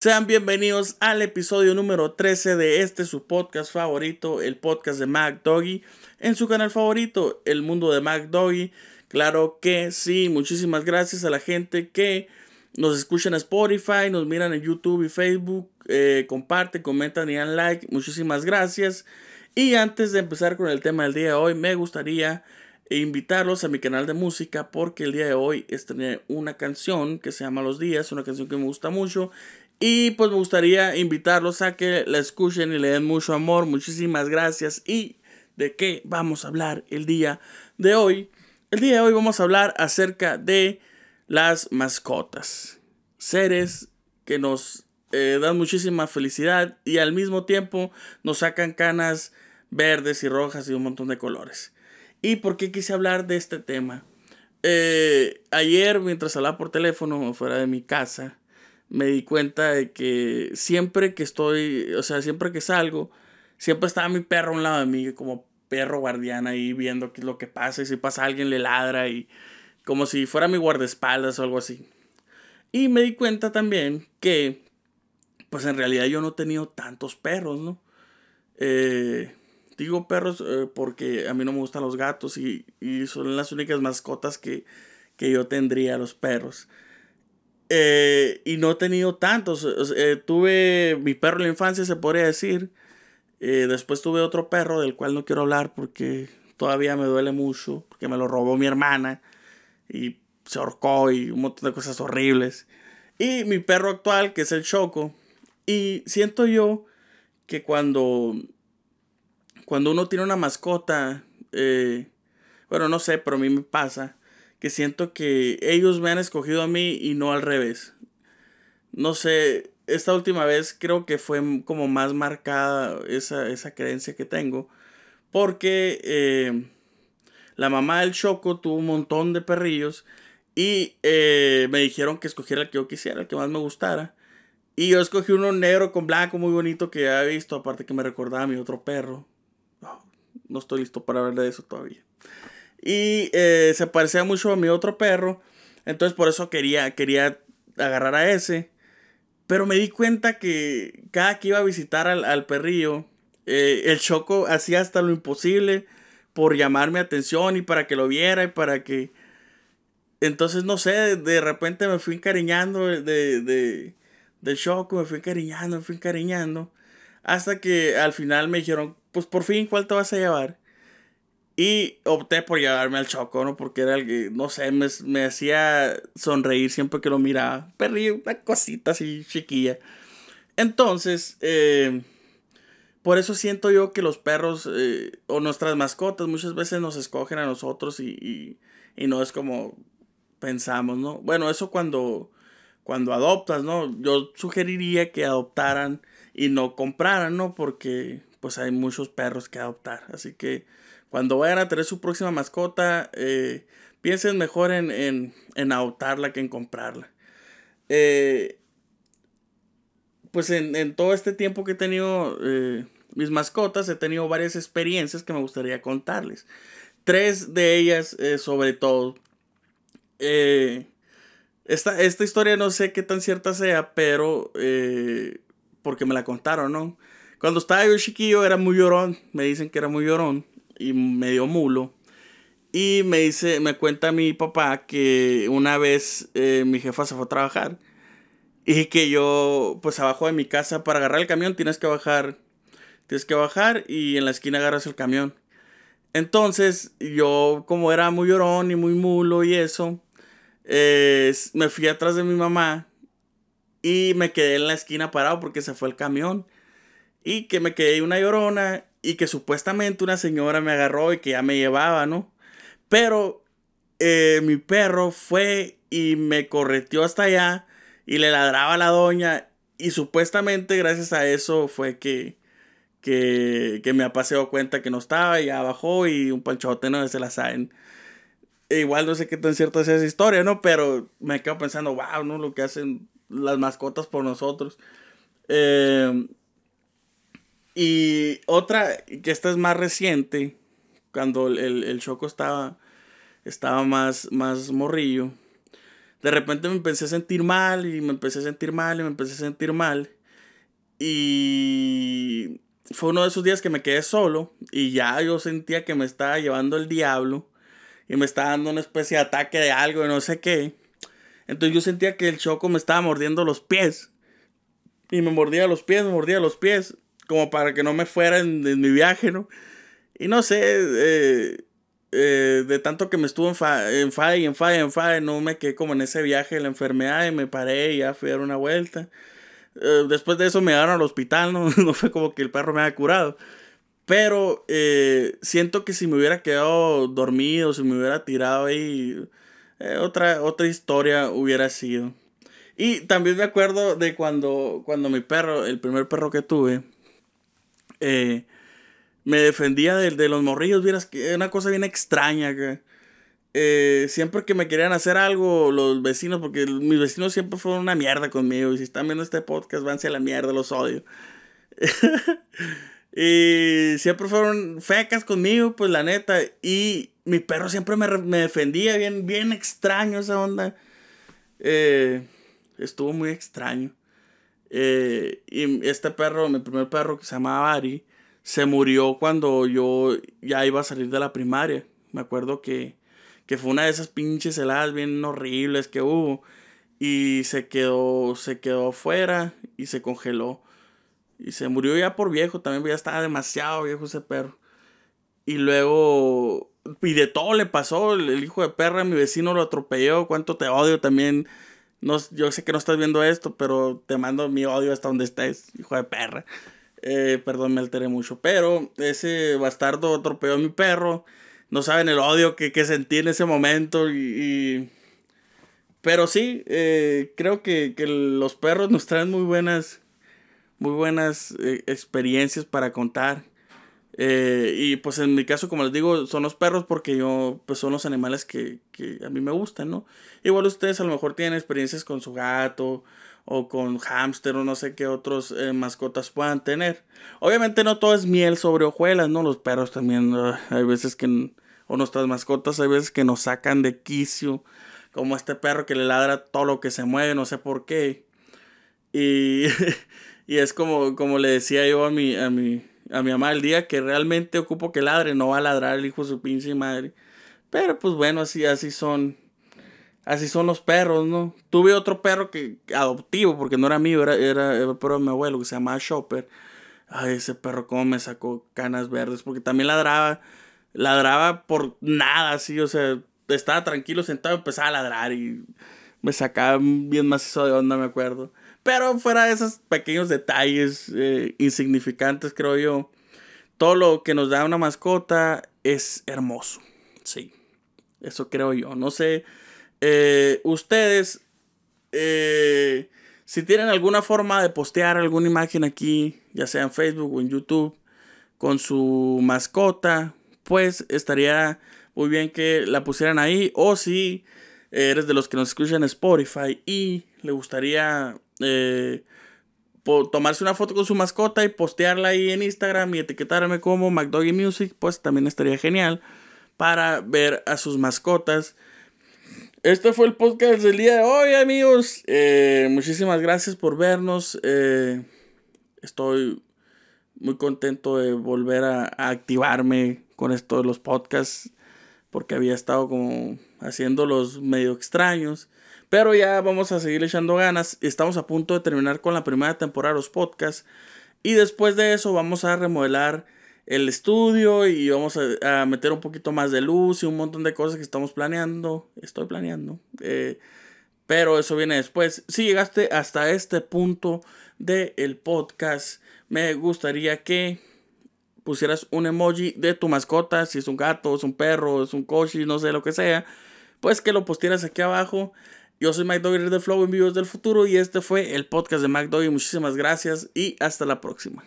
Sean bienvenidos al episodio número 13 de este su podcast favorito, el podcast de Mac Doggy, en su canal favorito, El Mundo de Mac Doggy. Claro que sí, muchísimas gracias a la gente que nos escucha en Spotify, nos miran en YouTube y Facebook, eh, comparten, comentan y dan like. Muchísimas gracias. Y antes de empezar con el tema del día de hoy, me gustaría invitarlos a mi canal de música porque el día de hoy estrené una canción que se llama Los Días, una canción que me gusta mucho y pues me gustaría invitarlos a que la escuchen y le den mucho amor. Muchísimas gracias. ¿Y de qué vamos a hablar el día de hoy? El día de hoy vamos a hablar acerca de las mascotas. Seres que nos eh, dan muchísima felicidad y al mismo tiempo nos sacan canas verdes y rojas y un montón de colores. ¿Y por qué quise hablar de este tema? Eh, ayer mientras hablaba por teléfono fuera de mi casa, me di cuenta de que siempre que estoy, o sea, siempre que salgo, siempre estaba mi perro a un lado de mí, como perro guardián ahí viendo qué es lo que pasa y si pasa alguien le ladra y como si fuera mi guardaespaldas o algo así. Y me di cuenta también que, pues en realidad yo no he tenido tantos perros, ¿no? Eh, digo perros eh, porque a mí no me gustan los gatos y, y son las únicas mascotas que, que yo tendría, los perros. Eh, y no he tenido tantos. Eh, tuve mi perro en la infancia, se podría decir. Eh, después tuve otro perro del cual no quiero hablar porque todavía me duele mucho. Porque me lo robó mi hermana. Y se ahorcó y un montón de cosas horribles. Y mi perro actual, que es el Choco. Y siento yo que cuando, cuando uno tiene una mascota, bueno, no sé, pero a mí me pasa que siento que ellos me han escogido a mí y no al revés. No sé, esta última vez creo que fue como más marcada esa, esa creencia que tengo. Porque eh, la mamá del Choco tuvo un montón de perrillos y eh, me dijeron que escogiera el que yo quisiera, el que más me gustara. Y yo escogí uno negro con blanco muy bonito que ya he visto, aparte que me recordaba a mi otro perro. no estoy listo para hablar de eso todavía. Y eh, se parecía mucho a mi otro perro. Entonces por eso quería, quería agarrar a ese. Pero me di cuenta que cada que iba a visitar al, perrillo, eh, el Choco hacía hasta lo imposible por llamarme atención y para que lo viera y para que... Entonces, no sé, de repente me fui encariñando de, de, del Choco, me fui encariñando, me fui encariñando. Hasta que al final me dijeron, pues por fin, ¿cuál te vas a llevar? Y opté por llevarme al Choco, ¿no? Porque era el que, no sé, me, me hacía sonreír siempre que lo miraba. Perrí, una cosita así chiquilla. Entonces, eh, por eso siento yo que los perros eh, o nuestras mascotas muchas veces nos escogen a nosotros y, y, no es como pensamos, ¿no? Bueno, eso cuando, cuando adoptas, ¿no? Yo sugeriría que adoptaran y no compraran, ¿no? Porque pues hay muchos perros que adoptar. Así que cuando vayan a tener su próxima mascota, eh, piensen mejor en, en, adoptarla que en comprarla. Eh, pues en, todo este tiempo que he tenido eh, mis mascotas, he tenido varias experiencias que me gustaría contarles. Tres de ellas, sobre todo. Esta, esta, historia no sé qué tan cierta sea, pero porque me la contaron, ¿no? Cuando estaba yo chiquillo era muy llorón, me dicen que era muy llorón y medio mulo. Y me dice, me cuenta mi papá que una vez eh, mi jefa se fue a trabajar y que yo, pues abajo de mi casa, para agarrar el camión tienes que bajar, tienes que bajar y en la esquina agarras el camión. Entonces, yo como era muy llorón y muy mulo y eso, me fui atrás de mi mamá y me quedé en la esquina parado porque se fue el camión. Y que me quedé una llorona y que supuestamente una señora me agarró y que ya me llevaba, ¿no? Pero eh, mi perro fue y me correteó hasta allá y le ladraba a la doña y supuestamente gracias a eso fue que, que, que mi papá se dio cuenta que no estaba y ya bajó y un panchote no se la saben. E igual no sé qué tan cierta es esa historia, ¿no? Pero me quedo pensando, wow, ¿no? Lo que hacen las mascotas por nosotros. Eh, y otra, que esta es más reciente, cuando el, el Choco estaba, estaba más, más morrillo. de repente me empecé a sentir mal y me empecé a sentir mal y me empecé a sentir mal. Y fue uno de esos días que me quedé solo y ya yo sentía que me estaba llevando el diablo y me estaba dando una especie de ataque de algo y no sé qué. Entonces yo sentía que el choco me estaba mordiendo los pies. Y me mordía los pies, me mordía los pies, como para que no me fuera en, mi viaje, ¿no? Y no sé, eh, eh, de tanto que me estuvo en fa, en fa y en fa y en fa, no me quedé como en ese viaje de la enfermedad y me paré y ya fui a dar una vuelta. Eh, después de eso me llevaron al hospital, ¿no? no fue como que el perro me haya curado. Pero siento que si me hubiera quedado dormido, si me hubiera tirado ahí, otra, otra historia hubiera sido. Y también me acuerdo de cuando, cuando mi perro, el primer perro que tuve, eh, me defendía de, los morrillos. Vieras una cosa bien extraña. Eh, siempre que me querían hacer algo, los vecinos, porque mis vecinos siempre fueron una mierda conmigo. Y si están viendo este podcast, vanse a la mierda, los odio. y siempre fueron fecas conmigo, pues la neta. Y mi perro siempre me, me defendía, bien, bien extraño esa onda. Eh, estuvo muy extraño. Eh, y este perro, mi primer perro que se llamaba Ari, se murió cuando yo ya iba a salir de la primaria. Me acuerdo que, que fue una de esas pinches heladas bien horribles que hubo. Y se quedó, se quedó afuera y se congeló. Y se murió ya por viejo, también ya estaba demasiado viejo ese perro. Y luego, y de todo le pasó, el, hijo de perra, mi vecino lo atropelló, cuánto te odio también no, yo sé que no estás viendo esto, pero te mando mi odio hasta donde estés, hijo de perra. Eh, perdón, me alteré mucho. Pero ese bastardo atropelló a mi perro. No saben el odio que, que sentí en ese momento. Y, Pero sí, eh, creo que, que, los perros nos traen muy buenas, muy buenas eh, experiencias para contar. Eh, y pues en mi caso, como les digo, son los perros porque yo, pues son los animales que, que, a mí me gustan, ¿no? Igual ustedes a lo mejor tienen experiencias con su gato o con hámster o no sé qué otros eh, mascotas puedan tener. Obviamente no todo es miel sobre hojuelas, ¿no? Los perros también, hay veces que, o nuestras mascotas, hay veces que nos sacan de quicio, como este perro que le ladra todo lo que se mueve, no sé por qué. Y, y es como, como le decía yo a mi, a mi, a mi mamá el día que realmente ocupo que ladre, no va a ladrar el hijo de su pinche madre. Pero pues bueno, así, así son. Así son los perros, ¿no? Tuve otro perro que adoptivo, porque no era mío, era, era, el perro de mi abuelo, que se llamaba Chopper. Ay, ese perro cómo me sacó canas verdes, porque también ladraba, ladraba por nada, así, o sea, estaba tranquilo sentado empezaba a ladrar y me sacaba bien macizo de onda, me acuerdo. Pero fuera de esos pequeños detalles eh, insignificantes, creo yo, todo lo que nos da una mascota es hermoso. Sí, eso creo yo. No sé, eh, ustedes, eh, si tienen alguna forma de postear alguna imagen aquí, ya sea en Facebook o en YouTube, con su mascota, pues estaría muy bien que la pusieran ahí. O si eres de los que nos escuchan en Spotify y le gustaría eh, tomarse una foto con su mascota y postearla ahí en Instagram y etiquetarme como McDoggy Music, pues también estaría genial para ver a sus mascotas. Este fue el podcast del día de hoy, amigos. Eh, muchísimas gracias por vernos. Eh, estoy muy contento de volver a, a, activarme con esto de los podcasts porque había estado como haciéndolos medio extraños. Pero ya vamos a seguir echando ganas. Estamos a punto de terminar con la primera temporada de los podcasts. Y después de eso vamos a remodelar el estudio y vamos a, meter un poquito más de luz y un montón de cosas que estamos planeando. Estoy planeando. Eh, pero eso viene después. Si llegaste hasta este punto del podcast, me gustaría que pusieras un emoji de tu mascota. Si es un gato, es un perro, es un coche, no sé lo que sea. Pues que lo postieras aquí abajo. Yo soy Mike de Flow en Vivos del Futuro y este fue el podcast de Mike Muchísimas gracias y hasta la próxima.